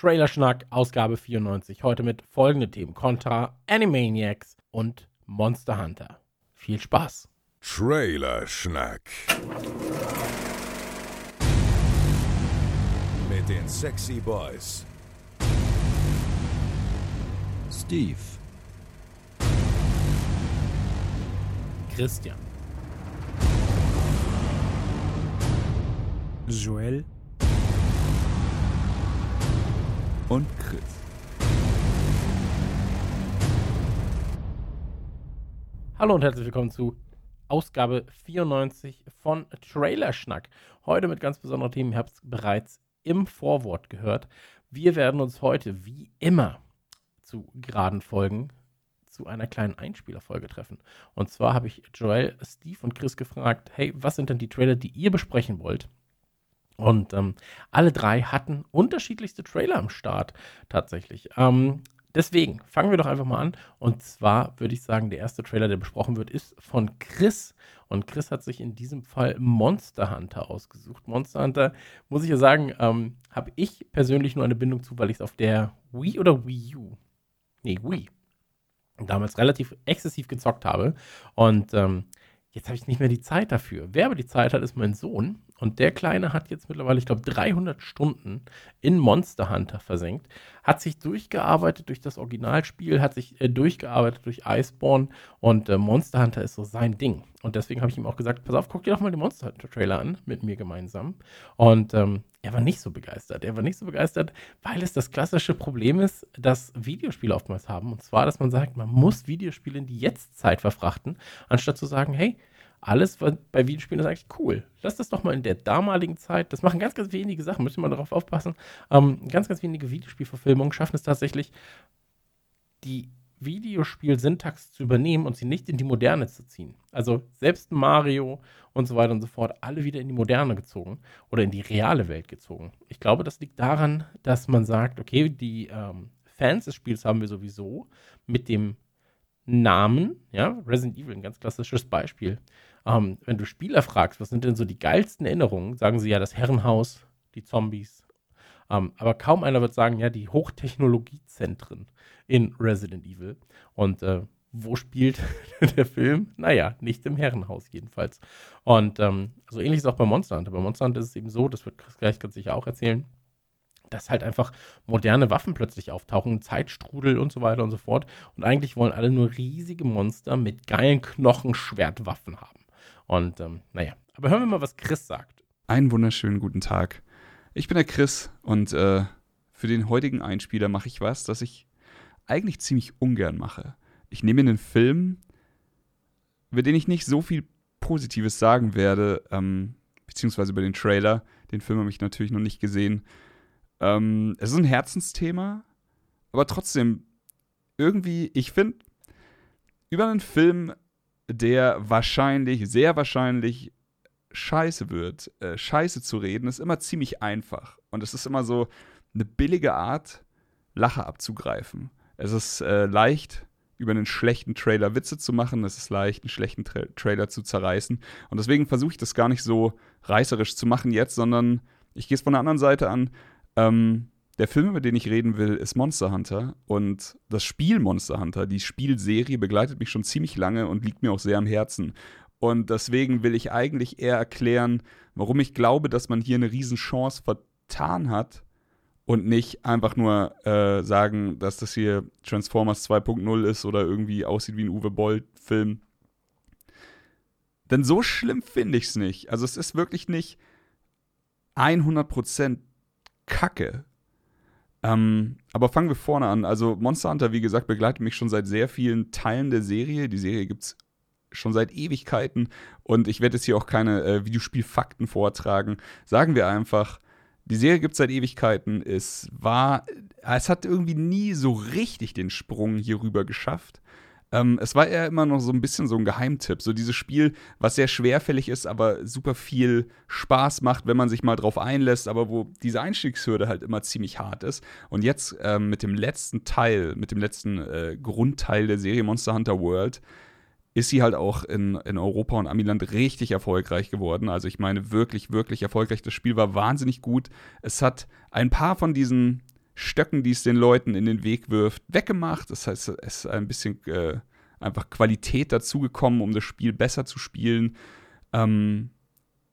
Trailerschnack, Ausgabe 94. Heute mit folgenden Themen: Contra, Animaniacs und Monster Hunter. Viel Spaß! Trailerschnack. Mit den Sexy Boys. Steve, Christian, Joel und Chris. Hallo und herzlich willkommen zu Ausgabe 94 von Trailerschnack. Heute mit ganz besonderen Themen. Ihr habt es bereits im Vorwort gehört. Wir werden uns heute wie immer zu geraden Folgen zu einer kleinen Einspielerfolge treffen. Und zwar habe ich Joel, Steve und Chris gefragt, hey, was sind denn die Trailer, die ihr besprechen wollt? Und ähm, alle drei hatten unterschiedlichste Trailer am Start tatsächlich. Ähm, deswegen fangen wir doch einfach mal an. Und zwar würde ich sagen, der erste Trailer, der besprochen wird, ist von Chris. Und Chris hat sich in diesem Fall Monster Hunter ausgesucht. Monster Hunter, muss ich ja sagen, ähm, habe ich persönlich nur eine Bindung zu, weil ich es auf der Wii oder Wii U, nee, Wii, damals relativ exzessiv gezockt habe. Und ähm, jetzt habe ich nicht mehr die Zeit dafür. Wer aber die Zeit hat, ist mein Sohn. Und der Kleine hat jetzt mittlerweile, ich glaube, 300 Stunden in Monster Hunter versenkt, hat sich durchgearbeitet durch das Originalspiel, hat sich äh, durchgearbeitet durch Iceborne und äh, Monster Hunter ist so sein Ding. Und deswegen habe ich ihm auch gesagt, pass auf, guck dir doch mal den Monster Hunter Trailer an, mit mir gemeinsam. Und ähm, er war nicht so begeistert. Er war nicht so begeistert, weil es das klassische Problem ist, das Videospiele oftmals haben. Und zwar, dass man sagt, man muss Videospiele in die Jetztzeit verfrachten, anstatt zu sagen, hey, alles bei Videospielen ist eigentlich cool. Lass das doch mal in der damaligen Zeit. Das machen ganz, ganz wenige Sachen, müssen wir darauf aufpassen. Ähm, ganz, ganz wenige Videospielverfilmungen schaffen es tatsächlich, die Videospiel-Syntax zu übernehmen und sie nicht in die Moderne zu ziehen. Also selbst Mario und so weiter und so fort, alle wieder in die Moderne gezogen oder in die reale Welt gezogen. Ich glaube, das liegt daran, dass man sagt, okay, die ähm, Fans des Spiels haben wir sowieso mit dem Namen, ja, Resident Evil, ein ganz klassisches Beispiel. Ähm, wenn du Spieler fragst, was sind denn so die geilsten Erinnerungen, sagen sie ja das Herrenhaus, die Zombies. Ähm, aber kaum einer wird sagen, ja, die Hochtechnologiezentren in Resident Evil. Und äh, wo spielt der Film? Naja, nicht im Herrenhaus jedenfalls. Und ähm, so ähnlich ist es auch bei Monster Hunter. Bei Monster Hunter ist es eben so, das wird Chris gleich ganz sicher auch erzählen, dass halt einfach moderne Waffen plötzlich auftauchen, Zeitstrudel und so weiter und so fort. Und eigentlich wollen alle nur riesige Monster mit geilen Knochenschwertwaffen haben. Und ähm, naja, aber hören wir mal, was Chris sagt. Einen wunderschönen guten Tag. Ich bin der Chris und äh, für den heutigen Einspieler mache ich was, das ich eigentlich ziemlich ungern mache. Ich nehme einen Film, über den ich nicht so viel Positives sagen werde, ähm, beziehungsweise über den Trailer. Den Film habe ich natürlich noch nicht gesehen. Ähm, es ist ein Herzensthema, aber trotzdem irgendwie, ich finde, über einen Film, der wahrscheinlich, sehr wahrscheinlich scheiße wird, äh, scheiße zu reden, ist immer ziemlich einfach. Und es ist immer so eine billige Art, Lacher abzugreifen. Es ist äh, leicht, über einen schlechten Trailer Witze zu machen. Es ist leicht, einen schlechten Tra Trailer zu zerreißen. Und deswegen versuche ich das gar nicht so reißerisch zu machen jetzt, sondern ich gehe es von der anderen Seite an. Ähm, der Film, über den ich reden will, ist Monster Hunter. Und das Spiel Monster Hunter, die Spielserie, begleitet mich schon ziemlich lange und liegt mir auch sehr am Herzen. Und deswegen will ich eigentlich eher erklären, warum ich glaube, dass man hier eine Riesenchance vertan hat und nicht einfach nur äh, sagen, dass das hier Transformers 2.0 ist oder irgendwie aussieht wie ein Uwe Boll-Film. Denn so schlimm finde ich es nicht. Also es ist wirklich nicht 100% Kacke. Ähm, aber fangen wir vorne an. Also Monster Hunter, wie gesagt, begleitet mich schon seit sehr vielen Teilen der Serie. Die Serie gibt es schon seit Ewigkeiten und ich werde jetzt hier auch keine äh, Videospielfakten vortragen. Sagen wir einfach, die Serie gibt es seit Ewigkeiten. Es war, es hat irgendwie nie so richtig den Sprung hier rüber geschafft. Ähm, es war eher immer noch so ein bisschen so ein Geheimtipp. So dieses Spiel, was sehr schwerfällig ist, aber super viel Spaß macht, wenn man sich mal drauf einlässt, aber wo diese Einstiegshürde halt immer ziemlich hart ist. Und jetzt ähm, mit dem letzten Teil, mit dem letzten äh, Grundteil der Serie Monster Hunter World, ist sie halt auch in, in Europa und Amiland richtig erfolgreich geworden. Also ich meine wirklich, wirklich erfolgreich. Das Spiel war wahnsinnig gut. Es hat ein paar von diesen Stöcken, die es den Leuten in den Weg wirft, weggemacht. Das heißt, es ist ein bisschen äh, einfach Qualität dazugekommen, um das Spiel besser zu spielen. Ähm,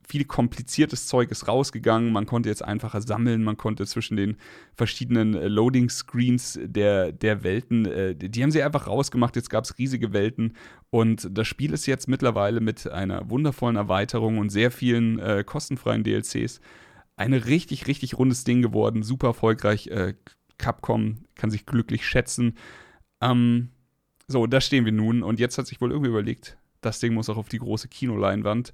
viel kompliziertes Zeug ist rausgegangen. Man konnte jetzt einfacher sammeln. Man konnte zwischen den verschiedenen äh, Loading-Screens der, der Welten, äh, die haben sie einfach rausgemacht. Jetzt gab es riesige Welten. Und das Spiel ist jetzt mittlerweile mit einer wundervollen Erweiterung und sehr vielen äh, kostenfreien DLCs ein richtig, richtig rundes Ding geworden. Super erfolgreich. Äh, Capcom kann sich glücklich schätzen. Ähm, so, da stehen wir nun. Und jetzt hat sich wohl irgendwie überlegt, das Ding muss auch auf die große Kinoleinwand.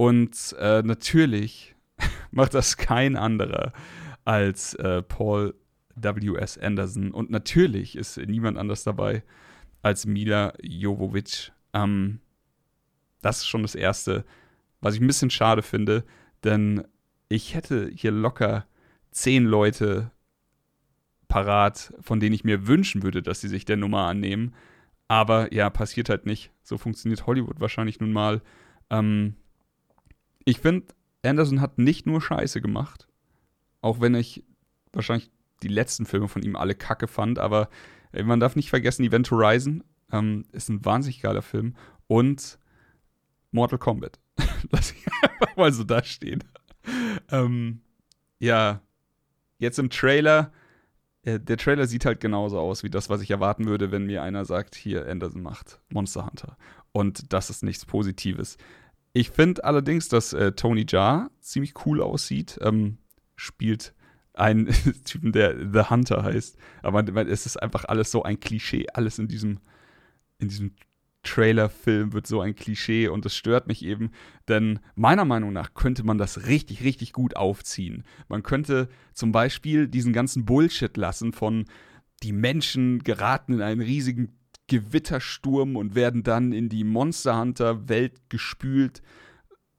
Und äh, natürlich macht das kein anderer als äh, Paul W.S. Anderson. Und natürlich ist niemand anders dabei als Mila Jovovic. Ähm, das ist schon das Erste, was ich ein bisschen schade finde, denn ich hätte hier locker zehn Leute parat, von denen ich mir wünschen würde, dass sie sich der Nummer annehmen. Aber ja, passiert halt nicht. So funktioniert Hollywood wahrscheinlich nun mal. Ähm, ich finde, Anderson hat nicht nur Scheiße gemacht, auch wenn ich wahrscheinlich die letzten Filme von ihm alle kacke fand, aber äh, man darf nicht vergessen, Event Horizon ähm, ist ein wahnsinnig geiler Film und Mortal Kombat. Lass ich einfach mal so da stehen. ähm, ja, jetzt im Trailer, äh, der Trailer sieht halt genauso aus wie das, was ich erwarten würde, wenn mir einer sagt, hier, Anderson macht Monster Hunter. Und das ist nichts Positives. Ich finde allerdings, dass äh, Tony Jaa ziemlich cool aussieht. Ähm, spielt einen Typen, der The Hunter heißt. Aber es ist einfach alles so ein Klischee. Alles in diesem, in diesem Trailer-Film wird so ein Klischee und das stört mich eben, denn meiner Meinung nach könnte man das richtig, richtig gut aufziehen. Man könnte zum Beispiel diesen ganzen Bullshit lassen von die Menschen geraten in einen riesigen Gewittersturm und werden dann in die Monster Hunter Welt gespült,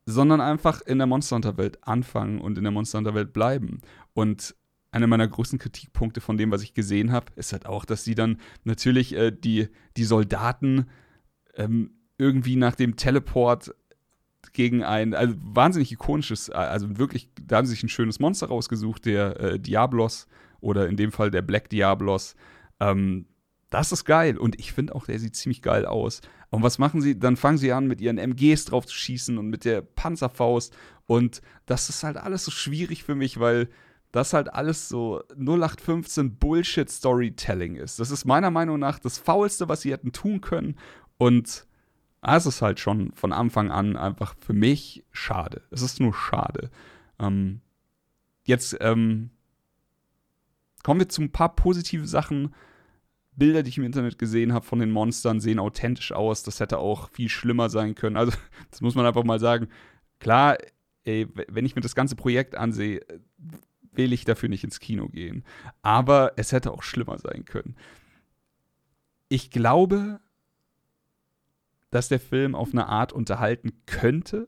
sondern einfach in der Monster Hunter Welt anfangen und in der Monster Hunter Welt bleiben. Und einer meiner größten Kritikpunkte von dem, was ich gesehen habe, ist halt auch, dass sie dann natürlich äh, die, die Soldaten ähm, irgendwie nach dem Teleport gegen ein also wahnsinnig ikonisches, äh, also wirklich, da haben sie sich ein schönes Monster rausgesucht, der äh, Diablos oder in dem Fall der Black Diablos. Ähm, das ist geil. Und ich finde auch, der sieht ziemlich geil aus. Und was machen sie? Dann fangen sie an, mit ihren MGs drauf zu schießen und mit der Panzerfaust. Und das ist halt alles so schwierig für mich, weil das halt alles so 0815 Bullshit-Storytelling ist. Das ist meiner Meinung nach das Faulste, was sie hätten tun können. Und es ist halt schon von Anfang an einfach für mich schade. Es ist nur schade. Ähm, jetzt ähm, kommen wir zu ein paar positive Sachen Bilder, die ich im Internet gesehen habe von den Monstern, sehen authentisch aus. Das hätte auch viel schlimmer sein können. Also, das muss man einfach mal sagen. Klar, ey, wenn ich mir das ganze Projekt ansehe, will ich dafür nicht ins Kino gehen. Aber es hätte auch schlimmer sein können. Ich glaube, dass der Film auf eine Art unterhalten könnte.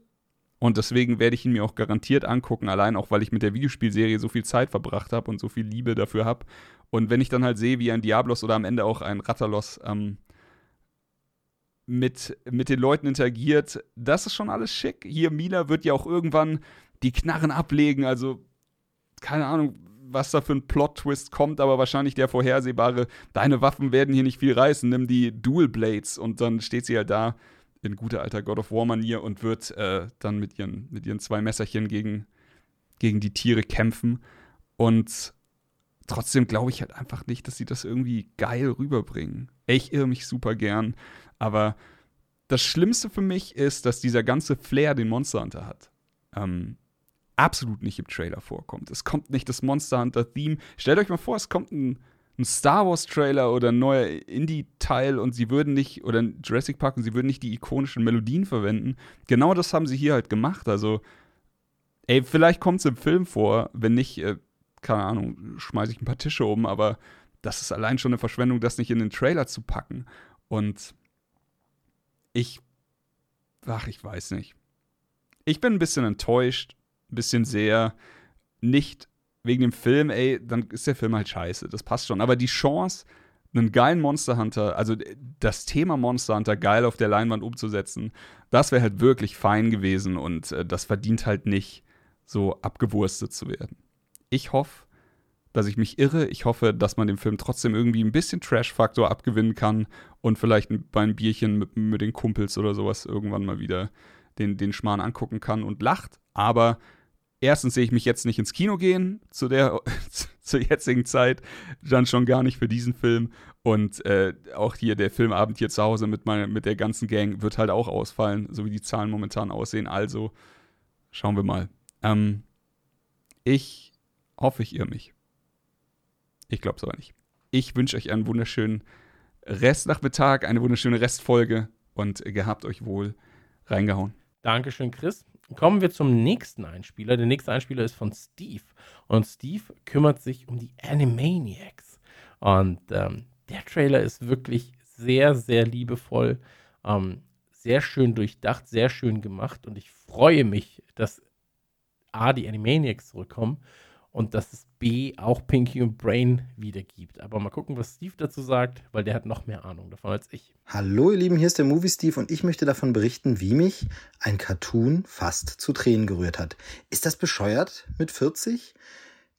Und deswegen werde ich ihn mir auch garantiert angucken, allein auch, weil ich mit der Videospielserie so viel Zeit verbracht habe und so viel Liebe dafür habe und wenn ich dann halt sehe, wie ein Diablos oder am Ende auch ein Rattalos ähm, mit, mit den Leuten interagiert, das ist schon alles schick. Hier, Mila wird ja auch irgendwann die Knarren ablegen, also keine Ahnung, was da für ein Plot-Twist kommt, aber wahrscheinlich der vorhersehbare, deine Waffen werden hier nicht viel reißen, nimm die Dual Blades. Und dann steht sie halt da in guter alter God of War-Manier und wird äh, dann mit ihren, mit ihren zwei Messerchen gegen, gegen die Tiere kämpfen. Und trotzdem glaube ich halt einfach nicht, dass sie das irgendwie geil rüberbringen. Ich irre mich super gern, aber das Schlimmste für mich ist, dass dieser ganze Flair, den Monster Hunter hat, ähm, absolut nicht im Trailer vorkommt. Es kommt nicht das Monster Hunter-Theme. Stellt euch mal vor, es kommt ein, ein Star Wars-Trailer oder ein neuer Indie-Teil und sie würden nicht, oder ein Jurassic Park und sie würden nicht die ikonischen Melodien verwenden. Genau das haben sie hier halt gemacht. Also, ey, vielleicht kommt es im Film vor, wenn nicht, äh, keine Ahnung, schmeiße ich ein paar Tische um, aber das ist allein schon eine Verschwendung, das nicht in den Trailer zu packen. Und ich, ach, ich weiß nicht. Ich bin ein bisschen enttäuscht, ein bisschen sehr, nicht wegen dem Film, ey, dann ist der Film halt scheiße, das passt schon. Aber die Chance, einen geilen Monster Hunter, also das Thema Monster Hunter geil auf der Leinwand umzusetzen, das wäre halt wirklich fein gewesen und äh, das verdient halt nicht, so abgewurstet zu werden ich hoffe, dass ich mich irre. Ich hoffe, dass man dem Film trotzdem irgendwie ein bisschen Trash-Faktor abgewinnen kann und vielleicht beim Bierchen mit, mit den Kumpels oder sowas irgendwann mal wieder den, den Schmarrn angucken kann und lacht. Aber erstens sehe ich mich jetzt nicht ins Kino gehen zu der zur jetzigen Zeit, dann schon gar nicht für diesen Film. Und äh, auch hier der Filmabend hier zu Hause mit, meine, mit der ganzen Gang wird halt auch ausfallen, so wie die Zahlen momentan aussehen. Also schauen wir mal. Ähm, ich hoffe, ich irre mich. Ich glaube es aber nicht. Ich wünsche euch einen wunderschönen Restnachmittag, eine wunderschöne Restfolge und gehabt euch wohl reingehauen. Dankeschön, Chris. Kommen wir zum nächsten Einspieler. Der nächste Einspieler ist von Steve. Und Steve kümmert sich um die Animaniacs. Und ähm, der Trailer ist wirklich sehr, sehr liebevoll, ähm, sehr schön durchdacht, sehr schön gemacht. Und ich freue mich, dass A, die Animaniacs zurückkommen und dass es B auch Pinky und Brain wiedergibt. Aber mal gucken, was Steve dazu sagt, weil der hat noch mehr Ahnung davon als ich. Hallo ihr Lieben, hier ist der Movie Steve und ich möchte davon berichten, wie mich ein Cartoon fast zu Tränen gerührt hat. Ist das bescheuert mit 40?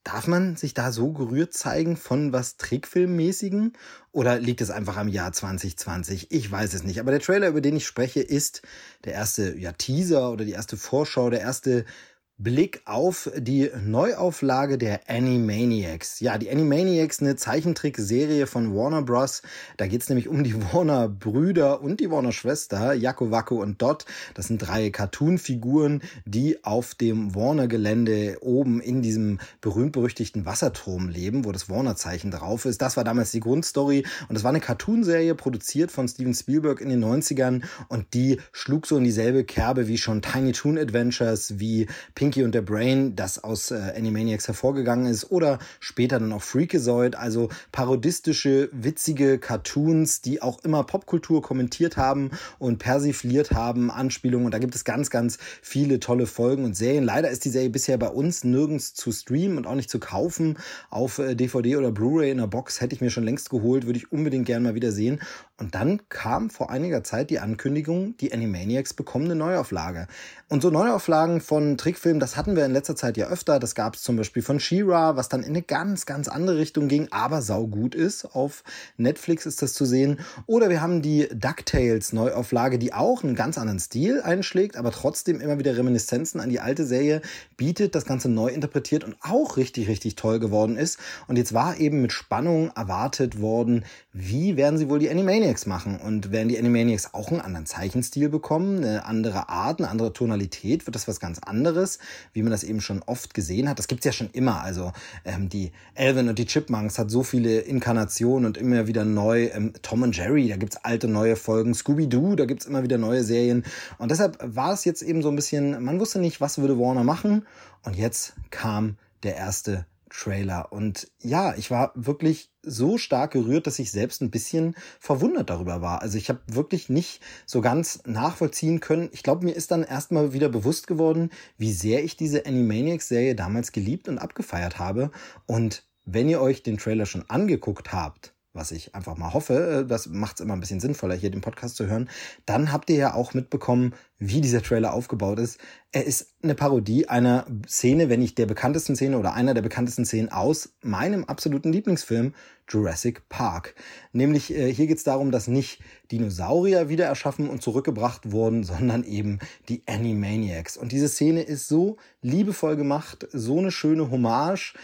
Darf man sich da so gerührt zeigen von was Trickfilmmäßigen? Oder liegt es einfach am Jahr 2020? Ich weiß es nicht. Aber der Trailer, über den ich spreche, ist der erste ja, Teaser oder die erste Vorschau, der erste Blick auf die Neuauflage der Animaniacs. Ja, die Animaniacs, eine Zeichentrickserie von Warner Bros. Da geht's nämlich um die Warner Brüder und die Warner Schwester, Jakko, Wacko und Dot. Das sind drei Cartoon-Figuren, die auf dem Warner-Gelände oben in diesem berühmt-berüchtigten Wasserturm leben, wo das Warner-Zeichen drauf ist. Das war damals die Grundstory und das war eine Cartoonserie produziert von Steven Spielberg in den 90ern und die schlug so in dieselbe Kerbe wie schon Tiny Toon Adventures, wie Pinky und der Brain, das aus äh, Animaniacs hervorgegangen ist, oder später dann auch Freakazoid, also parodistische, witzige Cartoons, die auch immer Popkultur kommentiert haben und persifliert haben, Anspielungen. Und da gibt es ganz, ganz viele tolle Folgen und Serien. Leider ist die Serie bisher bei uns nirgends zu streamen und auch nicht zu kaufen. Auf äh, DVD oder Blu-ray in der Box hätte ich mir schon längst geholt, würde ich unbedingt gerne mal wieder sehen. Und dann kam vor einiger Zeit die Ankündigung, die Animaniacs bekommen eine Neuauflage. Und so Neuauflagen von Trickfilmen Film, das hatten wir in letzter Zeit ja öfter. Das gab es zum Beispiel von She-Ra, was dann in eine ganz, ganz andere Richtung ging, aber saugut ist. Auf Netflix ist das zu sehen. Oder wir haben die DuckTales Neuauflage, die auch einen ganz anderen Stil einschlägt, aber trotzdem immer wieder Reminiszenzen an die alte Serie bietet, das Ganze neu interpretiert und auch richtig, richtig toll geworden ist. Und jetzt war eben mit Spannung erwartet worden, wie werden sie wohl die Animaniacs machen? Und werden die Animaniacs auch einen anderen Zeichenstil bekommen, eine andere Art, eine andere Tonalität? Wird das was ganz anderes? wie man das eben schon oft gesehen hat. Das gibt's ja schon immer. Also ähm, die Elvin und die Chipmunks hat so viele Inkarnationen und immer wieder neu. Ähm, Tom und Jerry, da gibt's alte neue Folgen. Scooby-Doo, da gibt's immer wieder neue Serien. Und deshalb war es jetzt eben so ein bisschen, man wusste nicht, was würde Warner machen. Und jetzt kam der erste Trailer. Und ja, ich war wirklich so stark gerührt, dass ich selbst ein bisschen verwundert darüber war. Also ich habe wirklich nicht so ganz nachvollziehen können. Ich glaube, mir ist dann erstmal wieder bewusst geworden, wie sehr ich diese Animaniacs-Serie damals geliebt und abgefeiert habe. Und wenn ihr euch den Trailer schon angeguckt habt, was ich einfach mal hoffe, äh, das macht es immer ein bisschen sinnvoller, hier den Podcast zu hören, dann habt ihr ja auch mitbekommen, wie dieser Trailer aufgebaut ist. Er ist eine Parodie einer Szene, wenn nicht der bekanntesten Szene oder einer der bekanntesten Szenen aus meinem absoluten Lieblingsfilm Jurassic Park. Nämlich äh, hier geht es darum, dass nicht Dinosaurier wieder erschaffen und zurückgebracht wurden, sondern eben die Animaniacs. Und diese Szene ist so liebevoll gemacht, so eine schöne Hommage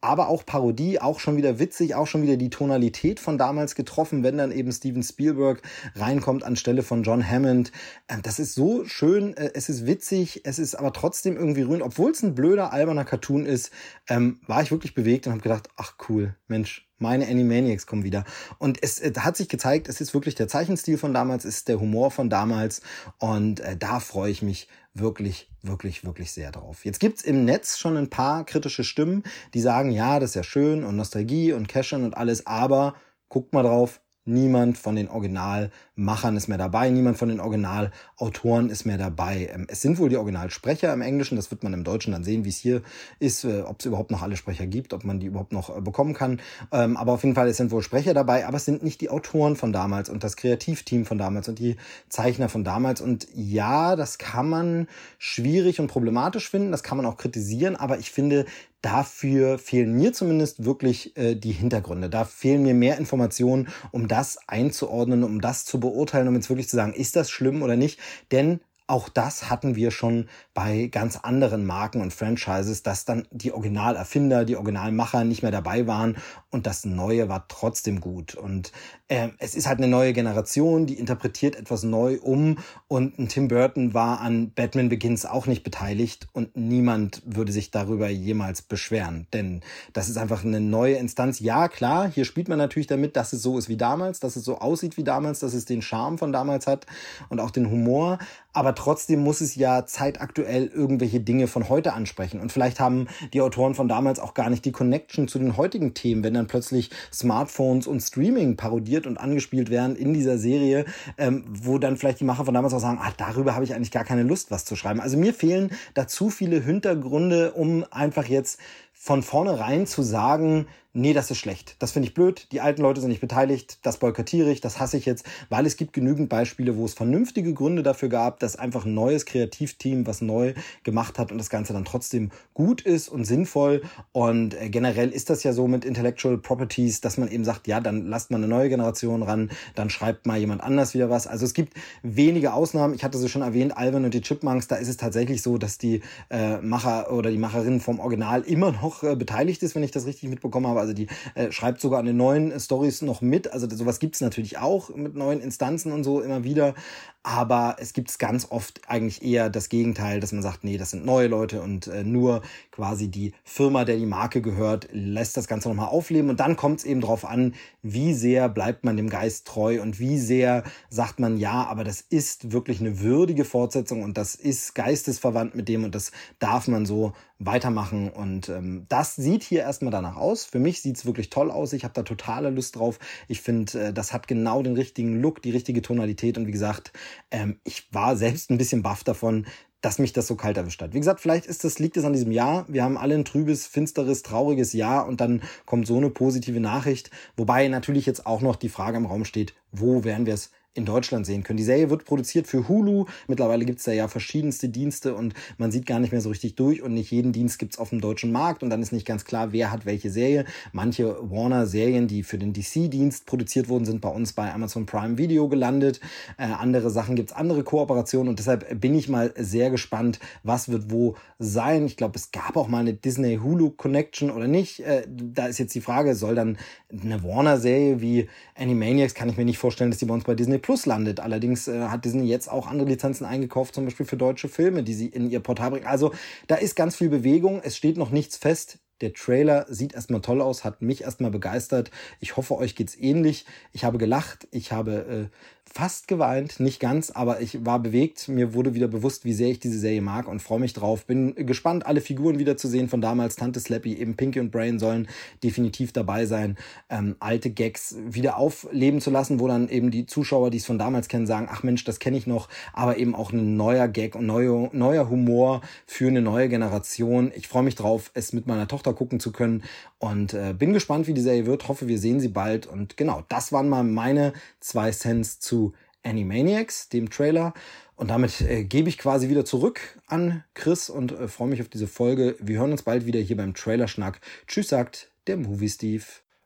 aber auch Parodie, auch schon wieder witzig, auch schon wieder die Tonalität von damals getroffen, wenn dann eben Steven Spielberg reinkommt anstelle von John Hammond. Äh, das ist so schön, äh, es ist witzig, es ist aber trotzdem irgendwie rührend, obwohl es ein blöder, alberner Cartoon ist, ähm, war ich wirklich bewegt und habe gedacht, ach cool, Mensch, meine Animaniacs kommen wieder. Und es äh, hat sich gezeigt, es ist wirklich der Zeichenstil von damals, es ist der Humor von damals. Und äh, da freue ich mich wirklich, wirklich, wirklich sehr drauf. Jetzt gibt's im Netz schon ein paar kritische Stimmen, die sagen, ja, das ist ja schön und Nostalgie und Cashen und alles, aber guckt mal drauf, Niemand von den Originalmachern ist mehr dabei, niemand von den Originalautoren ist mehr dabei. Ähm, es sind wohl die Originalsprecher im Englischen, das wird man im Deutschen dann sehen, wie es hier ist, äh, ob es überhaupt noch alle Sprecher gibt, ob man die überhaupt noch äh, bekommen kann. Ähm, aber auf jeden Fall, es sind wohl Sprecher dabei, aber es sind nicht die Autoren von damals und das Kreativteam von damals und die Zeichner von damals. Und ja, das kann man schwierig und problematisch finden, das kann man auch kritisieren, aber ich finde, dafür fehlen mir zumindest wirklich äh, die Hintergründe. Da fehlen mir mehr Informationen, um das einzuordnen, um das zu beurteilen, um jetzt wirklich zu sagen, ist das schlimm oder nicht. Denn auch das hatten wir schon bei ganz anderen Marken und Franchises, dass dann die Originalerfinder, die Originalmacher nicht mehr dabei waren und das Neue war trotzdem gut. Und äh, es ist halt eine neue Generation, die interpretiert etwas neu um und ein Tim Burton war an Batman Begins auch nicht beteiligt und niemand würde sich darüber jemals beschweren, denn das ist einfach eine neue Instanz. Ja, klar, hier spielt man natürlich damit, dass es so ist wie damals, dass es so aussieht wie damals, dass es den Charme von damals hat und auch den Humor, aber trotzdem muss es ja zeitaktuell irgendwelche Dinge von heute ansprechen. Und vielleicht haben die Autoren von damals auch gar nicht die Connection zu den heutigen Themen, wenn dann plötzlich Smartphones und Streaming parodiert und angespielt werden in dieser Serie, ähm, wo dann vielleicht die Macher von damals auch sagen, ah, darüber habe ich eigentlich gar keine Lust, was zu schreiben. Also mir fehlen da zu viele Hintergründe, um einfach jetzt von vornherein zu sagen, nee, das ist schlecht. Das finde ich blöd. Die alten Leute sind nicht beteiligt. Das boykottiere ich. Das hasse ich jetzt, weil es gibt genügend Beispiele, wo es vernünftige Gründe dafür gab, dass einfach ein neues Kreativteam was neu gemacht hat und das Ganze dann trotzdem gut ist und sinnvoll. Und äh, generell ist das ja so mit Intellectual Properties, dass man eben sagt, ja, dann lasst man eine neue Generation ran, dann schreibt mal jemand anders wieder was. Also es gibt wenige Ausnahmen. Ich hatte sie schon erwähnt, Alvin und die Chipmunks. Da ist es tatsächlich so, dass die äh, Macher oder die Macherin vom Original immer noch äh, beteiligt ist, wenn ich das richtig mitbekommen habe also die äh, schreibt sogar an den neuen Stories noch mit. Also sowas gibt es natürlich auch mit neuen Instanzen und so immer wieder. Aber es gibt ganz oft eigentlich eher das Gegenteil, dass man sagt, nee, das sind neue Leute und äh, nur quasi die Firma, der die Marke gehört, lässt das Ganze nochmal aufleben. Und dann kommt es eben darauf an, wie sehr bleibt man dem Geist treu und wie sehr sagt man, ja, aber das ist wirklich eine würdige Fortsetzung und das ist geistesverwandt mit dem und das darf man so weitermachen. Und ähm, das sieht hier erstmal danach aus. Für mich sieht es wirklich toll aus. Ich habe da totale Lust drauf. Ich finde, äh, das hat genau den richtigen Look, die richtige Tonalität und wie gesagt, ähm, ich war selbst ein bisschen baff davon, dass mich das so kalt erwischt hat. Wie gesagt, vielleicht ist das, liegt es an diesem Jahr. Wir haben alle ein trübes, finsteres, trauriges Jahr und dann kommt so eine positive Nachricht. Wobei natürlich jetzt auch noch die Frage im Raum steht, wo werden wir es in Deutschland sehen können. Die Serie wird produziert für Hulu. Mittlerweile gibt es da ja verschiedenste Dienste und man sieht gar nicht mehr so richtig durch und nicht jeden Dienst gibt es auf dem deutschen Markt und dann ist nicht ganz klar, wer hat welche Serie. Manche Warner-Serien, die für den DC-Dienst produziert wurden, sind bei uns bei Amazon Prime Video gelandet. Äh, andere Sachen gibt es andere Kooperationen und deshalb bin ich mal sehr gespannt, was wird wo sein. Ich glaube, es gab auch mal eine Disney-Hulu-Connection oder nicht. Äh, da ist jetzt die Frage, soll dann eine Warner-Serie wie Animaniacs, kann ich mir nicht vorstellen, dass die bei uns bei Disney Plus landet. Allerdings äh, hat Disney jetzt auch andere Lizenzen eingekauft, zum Beispiel für deutsche Filme, die sie in ihr Portal bringen. Also da ist ganz viel Bewegung. Es steht noch nichts fest. Der Trailer sieht erstmal toll aus, hat mich erstmal begeistert. Ich hoffe, euch geht's ähnlich. Ich habe gelacht, ich habe äh, fast geweint, nicht ganz, aber ich war bewegt. Mir wurde wieder bewusst, wie sehr ich diese Serie mag und freue mich drauf. Bin gespannt, alle Figuren wiederzusehen von damals. Tante Slappy, eben Pinky und Brain sollen definitiv dabei sein. Ähm, alte Gags wieder aufleben zu lassen, wo dann eben die Zuschauer, die es von damals kennen, sagen, ach Mensch, das kenne ich noch, aber eben auch ein neuer Gag und neuer, neuer Humor für eine neue Generation. Ich freue mich drauf, es mit meiner Tochter gucken zu können und äh, bin gespannt, wie die Serie wird. Hoffe, wir sehen sie bald. Und genau, das waren mal meine zwei Cents zu Animaniacs, dem Trailer. Und damit äh, gebe ich quasi wieder zurück an Chris und äh, freue mich auf diese Folge. Wir hören uns bald wieder hier beim Trailerschnack. Tschüss, sagt der Movie Steve.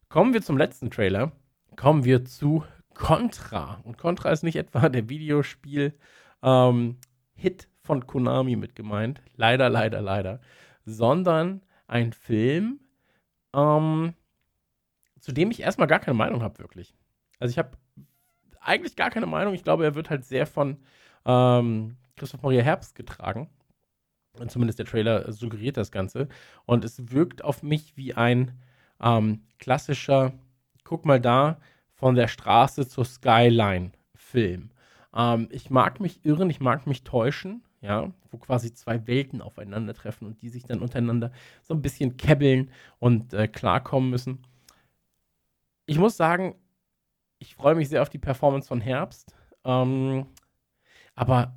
Kommen wir zum letzten Trailer. Kommen wir zu Contra. Und Contra ist nicht etwa der Videospiel-Hit ähm, von Konami mit gemeint. Leider, leider, leider. Sondern ein Film, ähm, zu dem ich erstmal gar keine Meinung habe, wirklich. Also ich habe eigentlich gar keine Meinung. Ich glaube, er wird halt sehr von ähm, Christoph Maria Herbst getragen. Zumindest der Trailer suggeriert das Ganze. Und es wirkt auf mich wie ein ähm, klassischer, guck mal da, von der Straße zur Skyline-Film. Ähm, ich mag mich irren, ich mag mich täuschen, ja, wo quasi zwei Welten aufeinandertreffen und die sich dann untereinander so ein bisschen kebbeln und äh, klarkommen müssen. Ich muss sagen, ich freue mich sehr auf die Performance von Herbst. Ähm, aber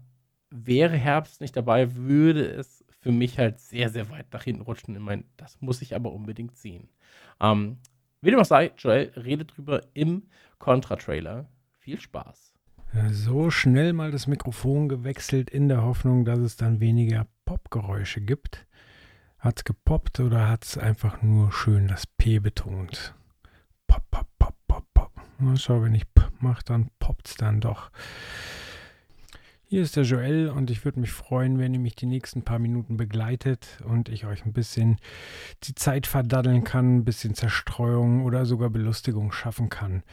wäre Herbst nicht dabei, würde es für mich halt sehr, sehr weit nach hinten rutschen. Ich meine, das muss ich aber unbedingt sehen. Ähm, wie dem auch sei, Joel redet drüber im Contra-Trailer. Viel Spaß. So schnell mal das Mikrofon gewechselt in der Hoffnung, dass es dann weniger Popgeräusche gibt. Hat's gepoppt oder hat's einfach nur schön das P betont? Pop, pop, pop, pop, pop. Na, schau, wenn ich P mache, dann poppt's dann doch. Hier ist der Joel und ich würde mich freuen, wenn ihr mich die nächsten paar Minuten begleitet und ich euch ein bisschen die Zeit verdaddeln kann, ein bisschen Zerstreuung oder sogar Belustigung schaffen kann.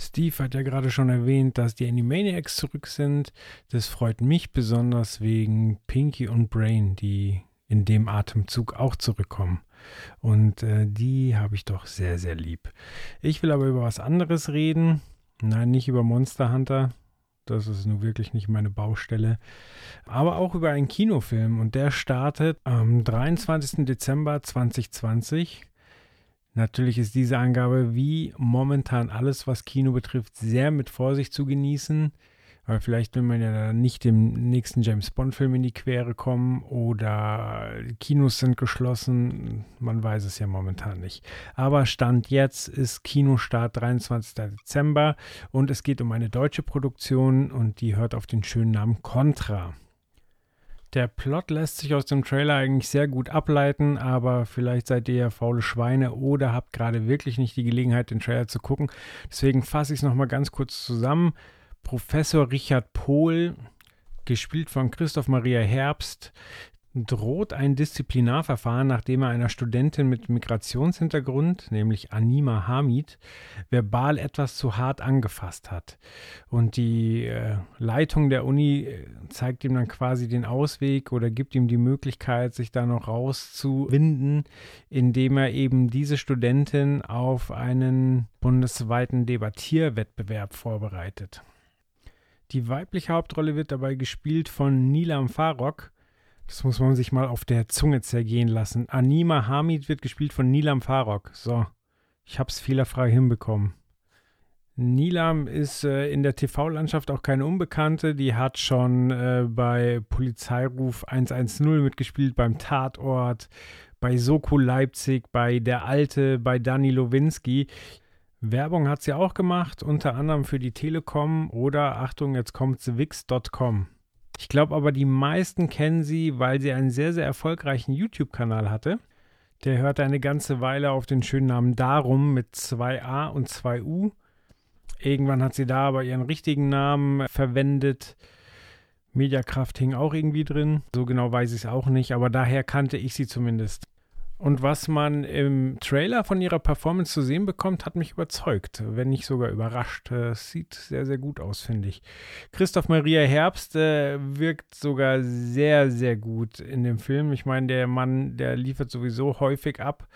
Steve hat ja gerade schon erwähnt, dass die Animaniacs zurück sind. Das freut mich besonders wegen Pinky und Brain, die in dem Atemzug auch zurückkommen. Und äh, die habe ich doch sehr, sehr lieb. Ich will aber über was anderes reden. Nein, nicht über Monster Hunter. Das ist nun wirklich nicht meine Baustelle. Aber auch über einen Kinofilm. Und der startet am 23. Dezember 2020. Natürlich ist diese Angabe wie momentan alles, was Kino betrifft, sehr mit Vorsicht zu genießen. Weil vielleicht will man ja nicht dem nächsten James Bond-Film in die Quere kommen oder Kinos sind geschlossen. Man weiß es ja momentan nicht. Aber Stand jetzt ist Kinostart 23. Dezember und es geht um eine deutsche Produktion und die hört auf den schönen Namen Contra. Der Plot lässt sich aus dem Trailer eigentlich sehr gut ableiten, aber vielleicht seid ihr ja faule Schweine oder habt gerade wirklich nicht die Gelegenheit, den Trailer zu gucken. Deswegen fasse ich es nochmal ganz kurz zusammen. Professor Richard Pohl, gespielt von Christoph Maria Herbst, droht ein Disziplinarverfahren, nachdem er einer Studentin mit Migrationshintergrund, nämlich Anima Hamid, verbal etwas zu hart angefasst hat. Und die äh, Leitung der Uni äh, zeigt ihm dann quasi den Ausweg oder gibt ihm die Möglichkeit, sich da noch rauszuwinden, indem er eben diese Studentin auf einen bundesweiten Debattierwettbewerb vorbereitet. Die weibliche Hauptrolle wird dabei gespielt von Nilam Farok. Das muss man sich mal auf der Zunge zergehen lassen. Anima Hamid wird gespielt von Nilam Farok. So, ich hab's fehlerfrei hinbekommen. Nilam ist äh, in der TV-Landschaft auch keine Unbekannte. Die hat schon äh, bei Polizeiruf 110 mitgespielt, beim Tatort, bei Soko Leipzig, bei Der Alte, bei Dani Lowinski. Werbung hat sie auch gemacht, unter anderem für die Telekom oder, Achtung, jetzt kommt Wix.com. Ich glaube aber, die meisten kennen sie, weil sie einen sehr, sehr erfolgreichen YouTube-Kanal hatte. Der hörte eine ganze Weile auf den schönen Namen Darum mit 2a und 2u. Irgendwann hat sie da aber ihren richtigen Namen verwendet. Mediakraft hing auch irgendwie drin. So genau weiß ich es auch nicht, aber daher kannte ich sie zumindest. Und was man im Trailer von ihrer Performance zu sehen bekommt, hat mich überzeugt, wenn nicht sogar überrascht. Es sieht sehr, sehr gut aus, finde ich. Christoph Maria Herbst äh, wirkt sogar sehr, sehr gut in dem Film. Ich meine, der Mann, der liefert sowieso häufig ab.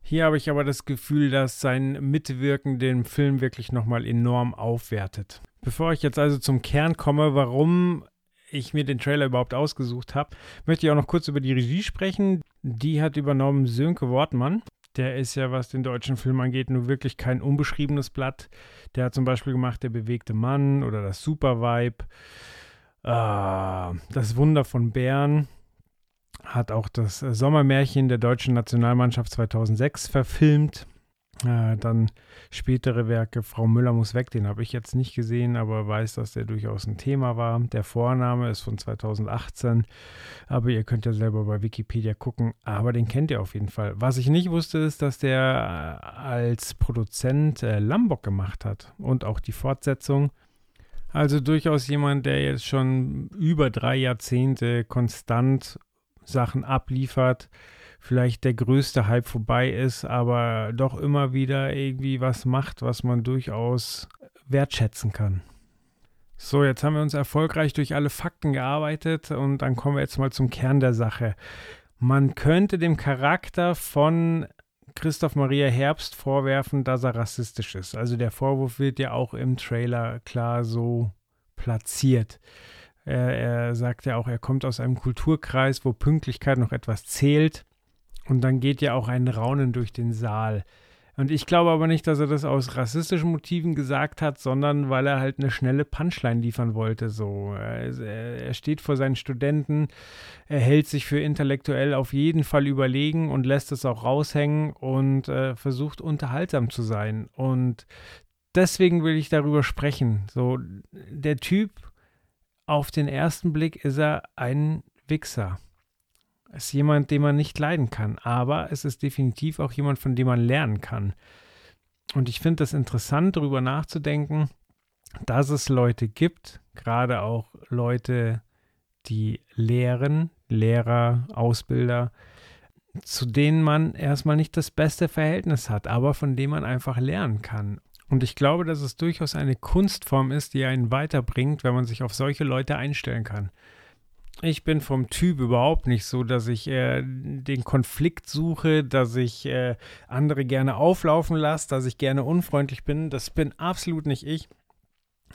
Hier habe ich aber das Gefühl, dass sein Mitwirken den Film wirklich nochmal enorm aufwertet. Bevor ich jetzt also zum Kern komme, warum ich mir den Trailer überhaupt ausgesucht habe, möchte ich auch noch kurz über die Regie sprechen. Die hat übernommen Sönke Wortmann. Der ist ja, was den deutschen Film angeht, nur wirklich kein unbeschriebenes Blatt. Der hat zum Beispiel gemacht Der bewegte Mann oder das Super Vibe. Äh, das Wunder von Bern. Hat auch das Sommermärchen der deutschen Nationalmannschaft 2006 verfilmt. Äh, dann spätere Werke, Frau Müller muss weg, den habe ich jetzt nicht gesehen, aber weiß, dass der durchaus ein Thema war. Der Vorname ist von 2018, aber ihr könnt ja selber bei Wikipedia gucken, aber den kennt ihr auf jeden Fall. Was ich nicht wusste, ist, dass der äh, als Produzent äh, Lambok gemacht hat und auch die Fortsetzung. Also durchaus jemand, der jetzt schon über drei Jahrzehnte konstant Sachen abliefert vielleicht der größte Hype vorbei ist, aber doch immer wieder irgendwie was macht, was man durchaus wertschätzen kann. So, jetzt haben wir uns erfolgreich durch alle Fakten gearbeitet und dann kommen wir jetzt mal zum Kern der Sache. Man könnte dem Charakter von Christoph Maria Herbst vorwerfen, dass er rassistisch ist. Also der Vorwurf wird ja auch im Trailer klar so platziert. Er, er sagt ja auch, er kommt aus einem Kulturkreis, wo Pünktlichkeit noch etwas zählt. Und dann geht ja auch ein Raunen durch den Saal. Und ich glaube aber nicht, dass er das aus rassistischen Motiven gesagt hat, sondern weil er halt eine schnelle Punchline liefern wollte. So, er steht vor seinen Studenten, er hält sich für intellektuell auf jeden Fall überlegen und lässt es auch raushängen und äh, versucht unterhaltsam zu sein. Und deswegen will ich darüber sprechen. So, der Typ auf den ersten Blick ist er ein Wichser ist jemand, den man nicht leiden kann, aber es ist definitiv auch jemand, von dem man lernen kann. Und ich finde das interessant, darüber nachzudenken, dass es Leute gibt, gerade auch Leute, die lehren, Lehrer, Ausbilder, zu denen man erstmal nicht das beste Verhältnis hat, aber von denen man einfach lernen kann. Und ich glaube, dass es durchaus eine Kunstform ist, die einen weiterbringt, wenn man sich auf solche Leute einstellen kann. Ich bin vom Typ überhaupt nicht so, dass ich äh, den Konflikt suche, dass ich äh, andere gerne auflaufen lasse, dass ich gerne unfreundlich bin. Das bin absolut nicht ich.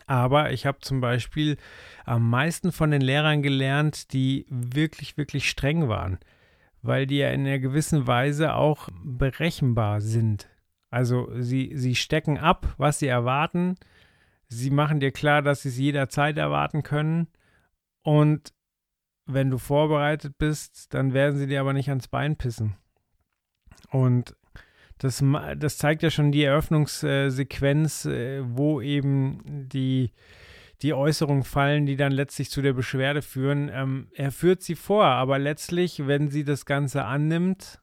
Aber ich habe zum Beispiel am meisten von den Lehrern gelernt, die wirklich, wirklich streng waren, weil die ja in einer gewissen Weise auch berechenbar sind. Also sie, sie stecken ab, was sie erwarten. Sie machen dir klar, dass sie es jederzeit erwarten können. Und wenn du vorbereitet bist, dann werden sie dir aber nicht ans Bein pissen. Und das, das zeigt ja schon die Eröffnungssequenz, äh, wo eben die, die Äußerungen fallen, die dann letztlich zu der Beschwerde führen. Ähm, er führt sie vor, aber letztlich, wenn sie das Ganze annimmt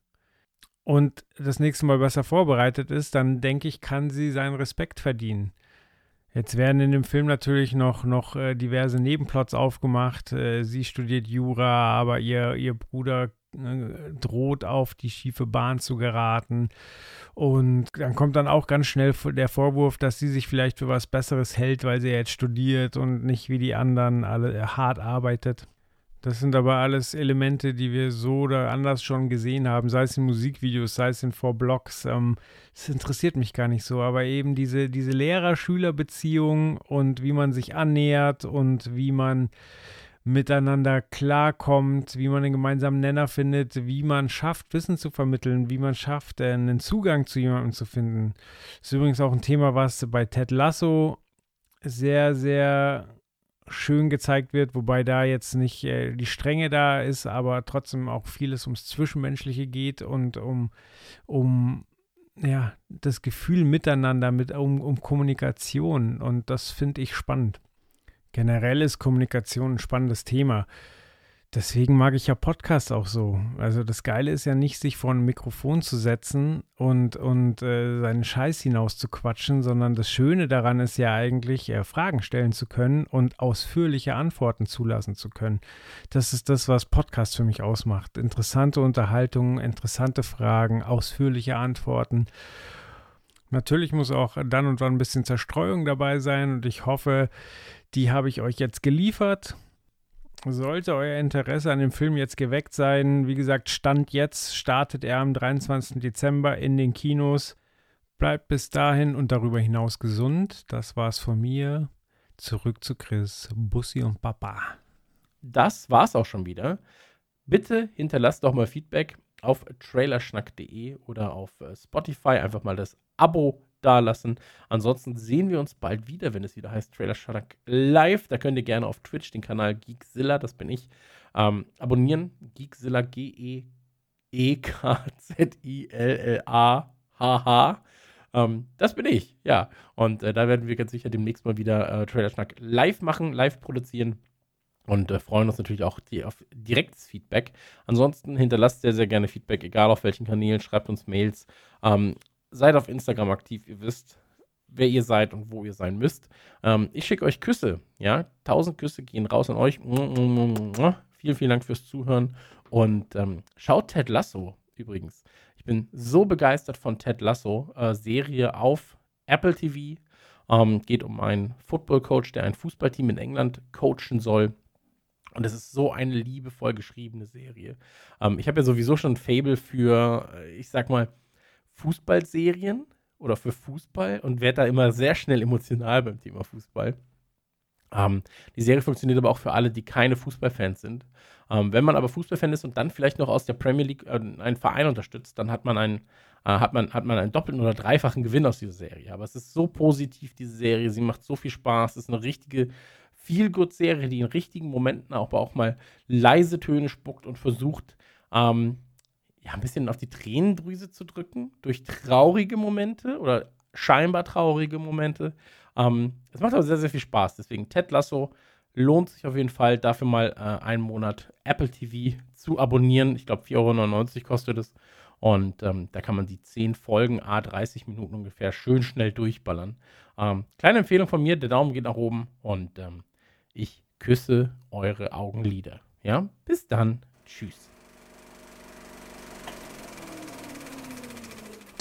und das nächste Mal besser vorbereitet ist, dann denke ich, kann sie seinen Respekt verdienen. Jetzt werden in dem Film natürlich noch, noch äh, diverse Nebenplots aufgemacht. Äh, sie studiert Jura, aber ihr, ihr Bruder äh, droht auf die schiefe Bahn zu geraten. Und dann kommt dann auch ganz schnell der Vorwurf, dass sie sich vielleicht für was Besseres hält, weil sie jetzt studiert und nicht wie die anderen alle hart arbeitet. Das sind aber alles Elemente, die wir so oder anders schon gesehen haben, sei es in Musikvideos, sei es in Vorblogs. Ähm, das interessiert mich gar nicht so, aber eben diese, diese Lehrer-Schüler-Beziehung und wie man sich annähert und wie man miteinander klarkommt, wie man einen gemeinsamen Nenner findet, wie man schafft, Wissen zu vermitteln, wie man schafft, äh, einen Zugang zu jemandem zu finden. Das ist übrigens auch ein Thema, was bei Ted Lasso sehr, sehr schön gezeigt wird, wobei da jetzt nicht äh, die Strenge da ist, aber trotzdem auch vieles ums Zwischenmenschliche geht und um, um ja, das Gefühl miteinander, mit, um, um Kommunikation. Und das finde ich spannend. Generell ist Kommunikation ein spannendes Thema. Deswegen mag ich ja Podcasts auch so. Also das Geile ist ja nicht, sich vor ein Mikrofon zu setzen und, und äh, seinen Scheiß hinaus zu quatschen, sondern das Schöne daran ist ja eigentlich, äh, Fragen stellen zu können und ausführliche Antworten zulassen zu können. Das ist das, was Podcast für mich ausmacht. Interessante Unterhaltungen, interessante Fragen, ausführliche Antworten. Natürlich muss auch dann und wann ein bisschen Zerstreuung dabei sein und ich hoffe, die habe ich euch jetzt geliefert. Sollte euer Interesse an dem Film jetzt geweckt sein, wie gesagt, Stand jetzt startet er am 23. Dezember in den Kinos. Bleibt bis dahin und darüber hinaus gesund. Das war's von mir. Zurück zu Chris, Bussi und Papa. Das war's auch schon wieder. Bitte hinterlasst doch mal Feedback auf trailerschnack.de oder auf äh, Spotify. Einfach mal das Abo dalassen. Ansonsten sehen wir uns bald wieder, wenn es wieder heißt Trailer Schnack live. Da könnt ihr gerne auf Twitch den Kanal Geekzilla, das bin ich, ähm, abonnieren. Geekzilla, G-E-E-K-Z-I-L-L-A-H-H. Ähm, das bin ich, ja. Und äh, da werden wir ganz sicher demnächst mal wieder äh, Trailer Schnack live machen, live produzieren. Und äh, freuen uns natürlich auch die, auf direktes Feedback. Ansonsten hinterlasst sehr, sehr gerne Feedback, egal auf welchen Kanälen, schreibt uns Mails. Ähm, seid auf Instagram aktiv, ihr wisst, wer ihr seid und wo ihr sein müsst. Ähm, ich schicke euch Küsse, ja, tausend Küsse gehen raus an euch. Vielen, vielen Dank fürs Zuhören und ähm, schaut Ted Lasso übrigens. Ich bin so begeistert von Ted Lasso, äh, Serie auf Apple TV. Ähm, geht um einen Football-Coach, der ein Fußballteam in England coachen soll. Und es ist so eine liebevoll geschriebene Serie. Ähm, ich habe ja sowieso schon ein Fable für, äh, ich sag mal, Fußballserien oder für Fußball und werde da immer sehr schnell emotional beim Thema Fußball. Ähm, die Serie funktioniert aber auch für alle, die keine Fußballfans sind. Ähm, wenn man aber Fußballfan ist und dann vielleicht noch aus der Premier League äh, einen Verein unterstützt, dann hat man einen, äh, hat man, hat man einen doppelten oder dreifachen Gewinn aus dieser Serie. Aber es ist so positiv, diese Serie. Sie macht so viel Spaß. Es ist eine richtige Feel-Good-Serie, die in richtigen Momenten auch, auch mal leise Töne spuckt und versucht, ähm, ja, ein bisschen auf die Tränendrüse zu drücken durch traurige Momente oder scheinbar traurige Momente. Ähm, es macht aber sehr, sehr viel Spaß. Deswegen Ted Lasso, lohnt sich auf jeden Fall, dafür mal äh, einen Monat Apple TV zu abonnieren. Ich glaube, 4,99 Euro kostet es. Und ähm, da kann man die 10 Folgen, a 30 Minuten ungefähr, schön schnell durchballern. Ähm, kleine Empfehlung von mir, der Daumen geht nach oben und ähm, ich küsse eure Augenlider. Ja, bis dann. Tschüss.